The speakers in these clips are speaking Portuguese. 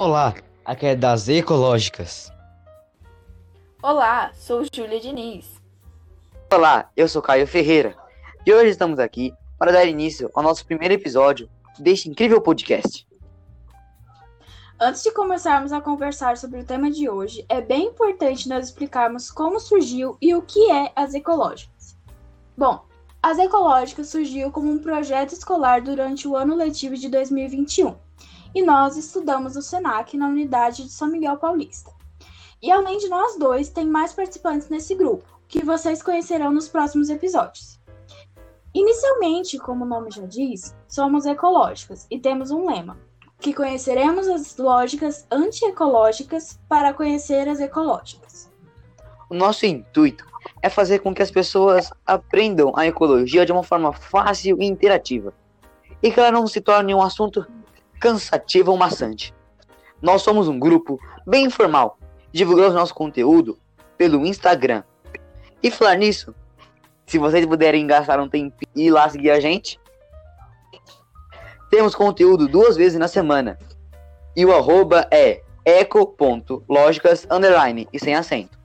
Olá, aqui é das Ecológicas. Olá, sou Júlia Diniz. Olá, eu sou Caio Ferreira e hoje estamos aqui para dar início ao nosso primeiro episódio deste incrível podcast. Antes de começarmos a conversar sobre o tema de hoje, é bem importante nós explicarmos como surgiu e o que é as ecológicas. Bom, as ecológicas surgiu como um projeto escolar durante o ano letivo de 2021 e nós estudamos no SENAC na unidade de São Miguel Paulista. E além de nós dois, tem mais participantes nesse grupo, que vocês conhecerão nos próximos episódios. Inicialmente, como o nome já diz, somos ecológicas e temos um lema: que conheceremos as lógicas antiecológicas para conhecer as ecológicas. O nosso intuito é fazer com que as pessoas aprendam a ecologia de uma forma fácil e interativa, e que ela não se torne um assunto cansativo ou maçante. Nós somos um grupo bem informal, divulgamos nosso conteúdo pelo Instagram. E falar nisso, se vocês puderem gastar um tempo e ir lá seguir a gente, temos conteúdo duas vezes na semana. E o arroba é eco.lógicas underline e sem acento.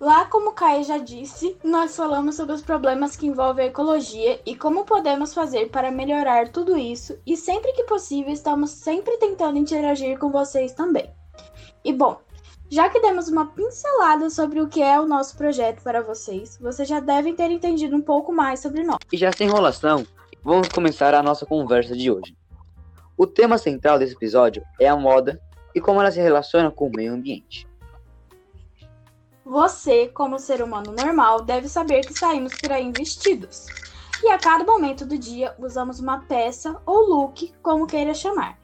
Lá, como o Caio já disse, nós falamos sobre os problemas que envolvem a ecologia e como podemos fazer para melhorar tudo isso, e sempre que possível estamos sempre tentando interagir com vocês também. E bom, já que demos uma pincelada sobre o que é o nosso projeto para vocês, vocês já devem ter entendido um pouco mais sobre nós. E já sem enrolação, vamos começar a nossa conversa de hoje. O tema central desse episódio é a moda e como ela se relaciona com o meio ambiente. Você, como ser humano normal, deve saber que saímos por aí vestidos. E a cada momento do dia usamos uma peça ou look, como queira chamar.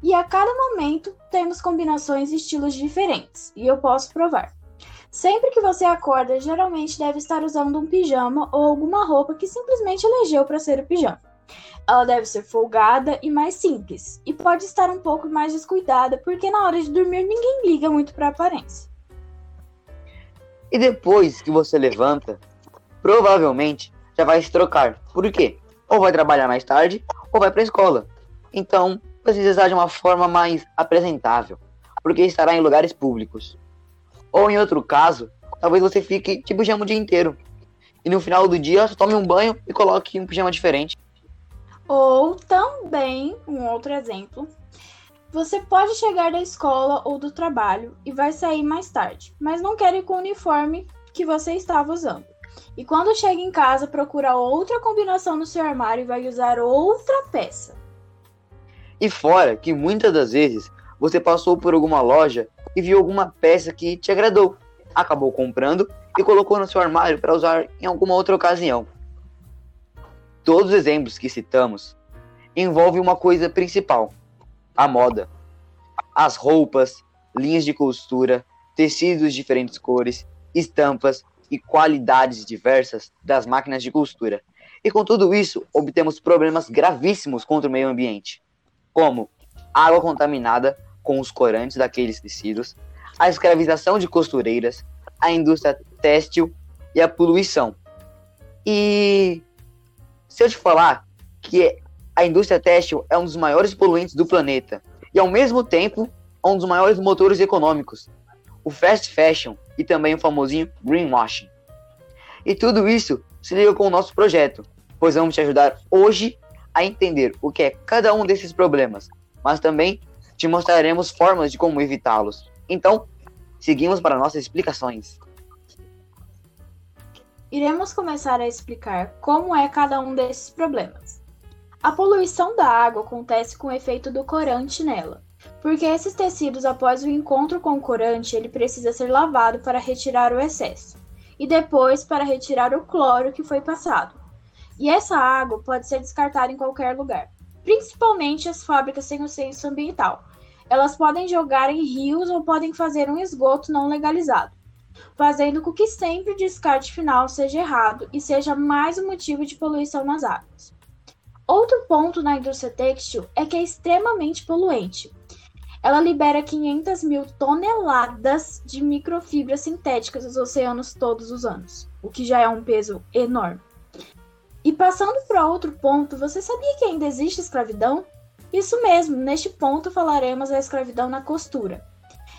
E a cada momento temos combinações e estilos diferentes, e eu posso provar. Sempre que você acorda, geralmente deve estar usando um pijama ou alguma roupa que simplesmente elegeu para ser o pijama. Ela deve ser folgada e mais simples, e pode estar um pouco mais descuidada, porque na hora de dormir ninguém liga muito para a aparência. E depois que você levanta, provavelmente já vai se trocar. Por quê? Ou vai trabalhar mais tarde, ou vai para a escola. Então, precisa estar de uma forma mais apresentável, porque estará em lugares públicos. Ou em outro caso, talvez você fique de pijama o dia inteiro. E no final do dia, você tome um banho e coloque um pijama diferente. Ou também, um outro exemplo, você pode chegar da escola ou do trabalho e vai sair mais tarde, mas não quer ir com o uniforme que você estava usando. E quando chega em casa, procura outra combinação no seu armário e vai usar outra peça. E fora que muitas das vezes você passou por alguma loja e viu alguma peça que te agradou, acabou comprando e colocou no seu armário para usar em alguma outra ocasião. Todos os exemplos que citamos envolvem uma coisa principal: a moda. As roupas, linhas de costura, tecidos de diferentes cores, estampas e qualidades diversas das máquinas de costura. E com tudo isso, obtemos problemas gravíssimos contra o meio ambiente, como água contaminada com os corantes daqueles tecidos, a escravização de costureiras, a indústria têxtil e a poluição. E se eu te falar que a indústria têxtil é um dos maiores poluentes do planeta e, ao mesmo tempo, um dos maiores motores econômicos, o fast fashion e também o famosinho greenwashing. E tudo isso se liga com o nosso projeto, pois vamos te ajudar hoje a entender o que é cada um desses problemas, mas também te mostraremos formas de como evitá-los. Então, seguimos para nossas explicações. Iremos começar a explicar como é cada um desses problemas. A poluição da água acontece com o efeito do corante nela, porque esses tecidos, após o encontro com o corante, ele precisa ser lavado para retirar o excesso, e depois para retirar o cloro que foi passado. E essa água pode ser descartada em qualquer lugar, principalmente as fábricas sem o senso ambiental. Elas podem jogar em rios ou podem fazer um esgoto não legalizado, fazendo com que sempre o descarte final seja errado e seja mais um motivo de poluição nas águas. Outro ponto na indústria têxtil é que é extremamente poluente. Ela libera 500 mil toneladas de microfibras sintéticas nos oceanos todos os anos, o que já é um peso enorme. E passando para outro ponto, você sabia que ainda existe escravidão? Isso mesmo, neste ponto falaremos da escravidão na costura.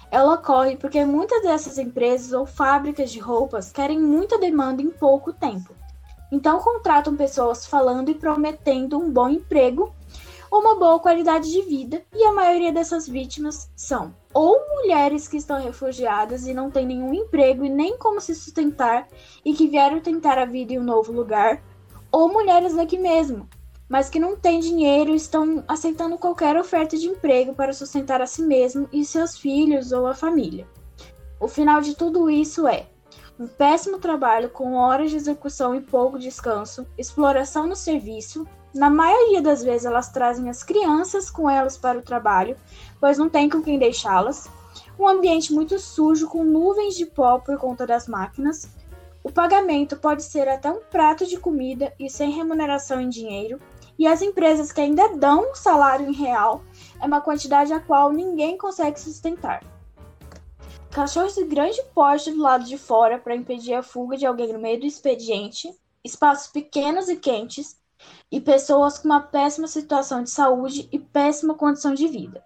Ela ocorre porque muitas dessas empresas ou fábricas de roupas querem muita demanda em pouco tempo. Então contratam pessoas falando e prometendo um bom emprego uma boa qualidade de vida, e a maioria dessas vítimas são ou mulheres que estão refugiadas e não têm nenhum emprego e nem como se sustentar e que vieram tentar a vida em um novo lugar, ou mulheres daqui mesmo, mas que não têm dinheiro e estão aceitando qualquer oferta de emprego para sustentar a si mesmo e seus filhos ou a família. O final de tudo isso é péssimo trabalho com horas de execução e pouco descanso, exploração no serviço, na maioria das vezes, elas trazem as crianças com elas para o trabalho, pois não tem com quem deixá-las. Um ambiente muito sujo, com nuvens de pó por conta das máquinas. O pagamento pode ser até um prato de comida e sem remuneração em dinheiro. E as empresas que ainda dão um salário em real é uma quantidade a qual ninguém consegue sustentar. Cachorros de grande porte do lado de fora para impedir a fuga de alguém no meio do expediente. Espaços pequenos e quentes e pessoas com uma péssima situação de saúde e péssima condição de vida.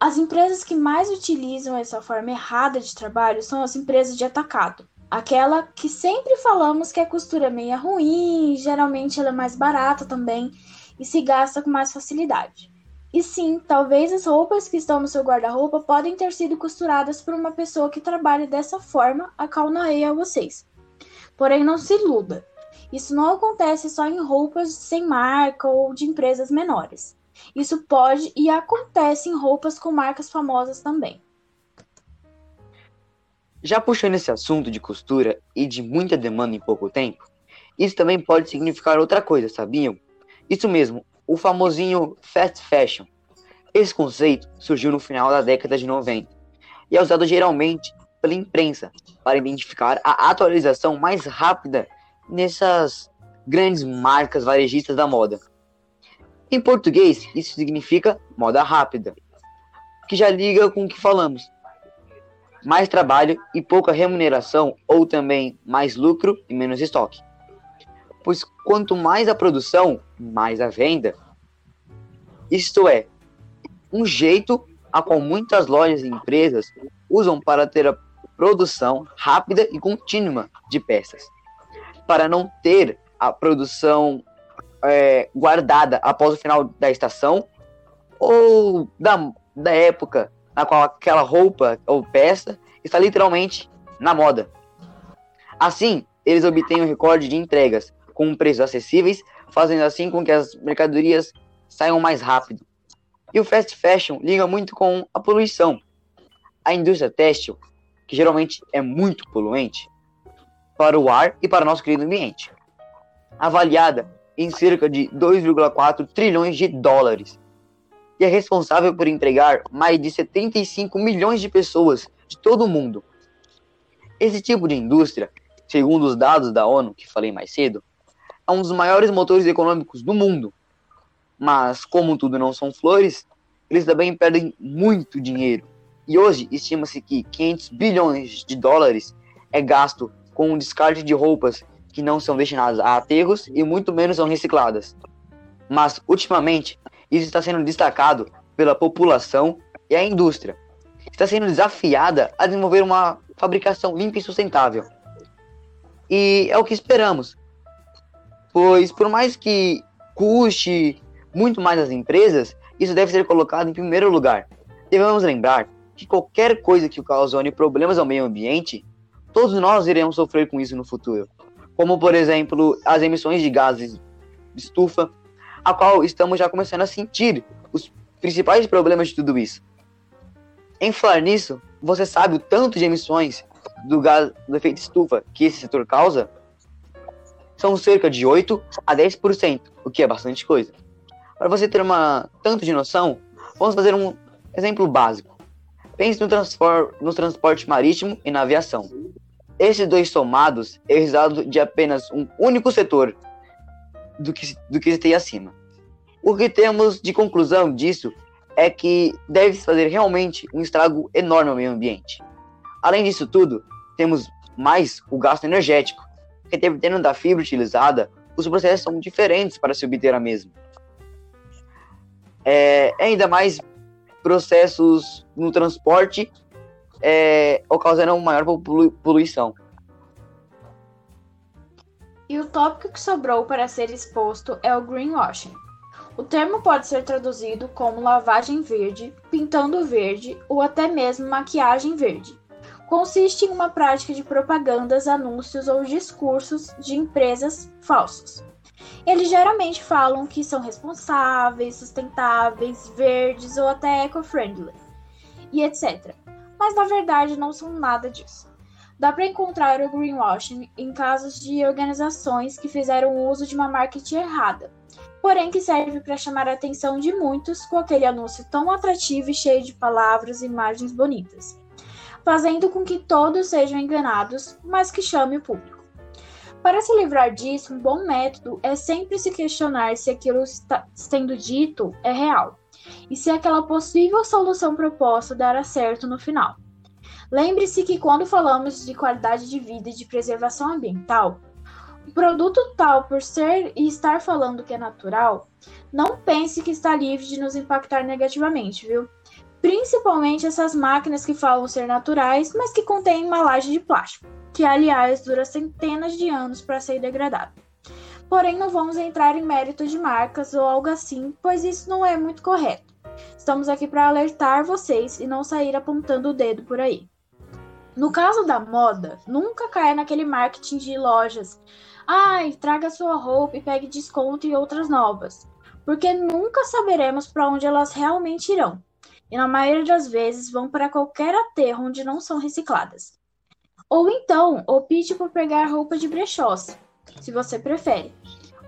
As empresas que mais utilizam essa forma errada de trabalho são as empresas de atacado. Aquela que sempre falamos que a costura é meia ruim, geralmente ela é mais barata também e se gasta com mais facilidade. E sim, talvez as roupas que estão no seu guarda-roupa podem ter sido costuradas por uma pessoa que trabalha dessa forma, a qual narrei a vocês. Porém, não se iluda. Isso não acontece só em roupas sem marca ou de empresas menores. Isso pode e acontece em roupas com marcas famosas também. Já puxando esse assunto de costura e de muita demanda em pouco tempo, isso também pode significar outra coisa, sabiam? Isso mesmo, o famosinho fast fashion. Esse conceito surgiu no final da década de 90 e é usado geralmente pela imprensa para identificar a atualização mais rápida nessas grandes marcas varejistas da moda. Em português, isso significa moda rápida, que já liga com o que falamos. Mais trabalho e pouca remuneração, ou também mais lucro e menos estoque. Pois quanto mais a produção, mais a venda. Isto é, um jeito a qual muitas lojas e empresas usam para ter a produção rápida e contínua de peças para não ter a produção é, guardada após o final da estação ou da, da época na qual aquela roupa ou peça está literalmente na moda. Assim, eles obtêm um recorde de entregas com preços acessíveis, fazendo assim com que as mercadorias saiam mais rápido. E o fast fashion liga muito com a poluição. A indústria têxtil, que geralmente é muito poluente, para o ar e para o nosso querido ambiente, avaliada em cerca de 2,4 trilhões de dólares, e é responsável por empregar mais de 75 milhões de pessoas de todo o mundo. Esse tipo de indústria, segundo os dados da ONU que falei mais cedo, é um dos maiores motores econômicos do mundo. Mas, como tudo não são flores, eles também perdem muito dinheiro. E hoje estima-se que 500 bilhões de dólares é gasto com o descarte de roupas que não são destinadas a aterros e muito menos são recicladas. Mas, ultimamente, isso está sendo destacado pela população e a indústria. Está sendo desafiada a desenvolver uma fabricação limpa e sustentável. E é o que esperamos. Pois, por mais que custe muito mais às empresas, isso deve ser colocado em primeiro lugar. Devemos lembrar que qualquer coisa que ocasione problemas ao meio ambiente todos nós iremos sofrer com isso no futuro. Como, por exemplo, as emissões de gases de estufa, a qual estamos já começando a sentir os principais problemas de tudo isso. Em falar nisso, você sabe o tanto de emissões do gás do efeito estufa que esse setor causa? São cerca de 8 a 10%, o que é bastante coisa. Para você ter uma tanto de noção, vamos fazer um exemplo básico. Pense no, no transporte marítimo e na aviação. Esses dois somados é o resultado de apenas um único setor do que, do que citei acima. O que temos de conclusão disso é que deve-se fazer realmente um estrago enorme ao meio ambiente. Além disso tudo, temos mais o gasto energético, que dependendo da fibra utilizada, os processos são diferentes para se obter a mesma. É, ainda mais processos no transporte é, ocasionam maior polu- poluição. E o tópico que sobrou para ser exposto é o greenwashing. O termo pode ser traduzido como lavagem verde, pintando verde ou até mesmo maquiagem verde. Consiste em uma prática de propagandas, anúncios ou discursos de empresas falsos. Eles geralmente falam que são responsáveis, sustentáveis, verdes ou até eco-friendly, e etc. Mas na verdade não são nada disso. Dá para encontrar o greenwashing em casos de organizações que fizeram uso de uma marketing errada, porém que serve para chamar a atenção de muitos com aquele anúncio tão atrativo e cheio de palavras e imagens bonitas, fazendo com que todos sejam enganados, mas que chame o público. Para se livrar disso, um bom método é sempre se questionar se aquilo está sendo dito é real e se aquela possível solução proposta dará certo no final. Lembre-se que quando falamos de qualidade de vida e de preservação ambiental, o produto tal, por ser e estar falando que é natural, não pense que está livre de nos impactar negativamente, viu? Principalmente essas máquinas que falam ser naturais, mas que contêm embalagem de plástico, que aliás dura centenas de anos para ser degradado. Porém, não vamos entrar em mérito de marcas ou algo assim, pois isso não é muito correto. Estamos aqui para alertar vocês e não sair apontando o dedo por aí. No caso da moda, nunca caia naquele marketing de lojas. Ai, traga sua roupa e pegue desconto em outras novas. Porque nunca saberemos para onde elas realmente irão. E na maioria das vezes vão para qualquer aterro onde não são recicladas. Ou então, opte por pegar roupa de brechós, se você prefere.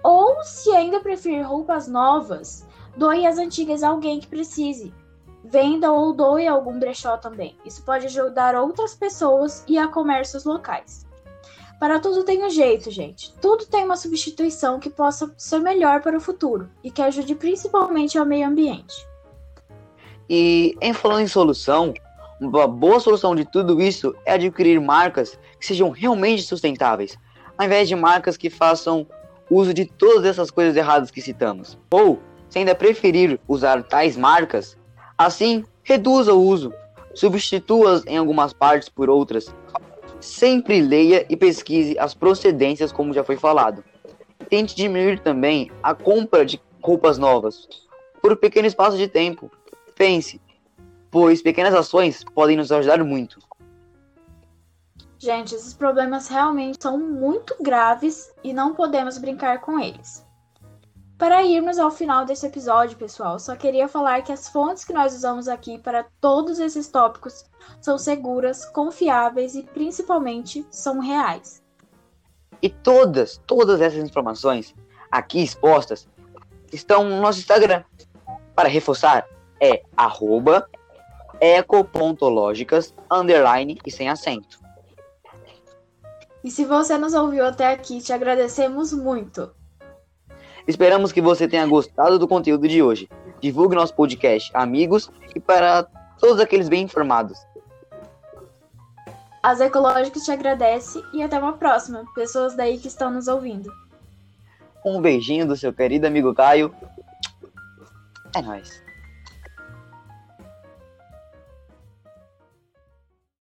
Ou, se ainda preferir roupas novas, doe as antigas a alguém que precise. Venda ou doe a algum brechó também. Isso pode ajudar outras pessoas e a comércios locais. Para tudo tem um jeito, gente. Tudo tem uma substituição que possa ser melhor para o futuro e que ajude principalmente ao meio ambiente. E em falando em solução, uma boa solução de tudo isso é adquirir marcas que sejam realmente sustentáveis, ao invés de marcas que façam uso de todas essas coisas erradas que citamos. Ou, se ainda preferir usar tais marcas, assim reduza o uso, substitua-as em algumas partes por outras. Sempre leia e pesquise as procedências, como já foi falado. Tente diminuir também a compra de roupas novas por um pequeno espaço de tempo. Pense, pois pequenas ações podem nos ajudar muito. Gente, esses problemas realmente são muito graves e não podemos brincar com eles. Para irmos ao final desse episódio, pessoal, só queria falar que as fontes que nós usamos aqui para todos esses tópicos são seguras, confiáveis e principalmente são reais. E todas, todas essas informações aqui expostas estão no nosso Instagram. Para reforçar, é arroba eco.lógicas, underline e sem acento. E se você nos ouviu até aqui, te agradecemos muito. Esperamos que você tenha gostado do conteúdo de hoje. Divulgue nosso podcast amigos e para todos aqueles bem informados. As Ecológicas te agradece e até uma próxima, pessoas daí que estão nos ouvindo. Um beijinho do seu querido amigo Caio. É nóis.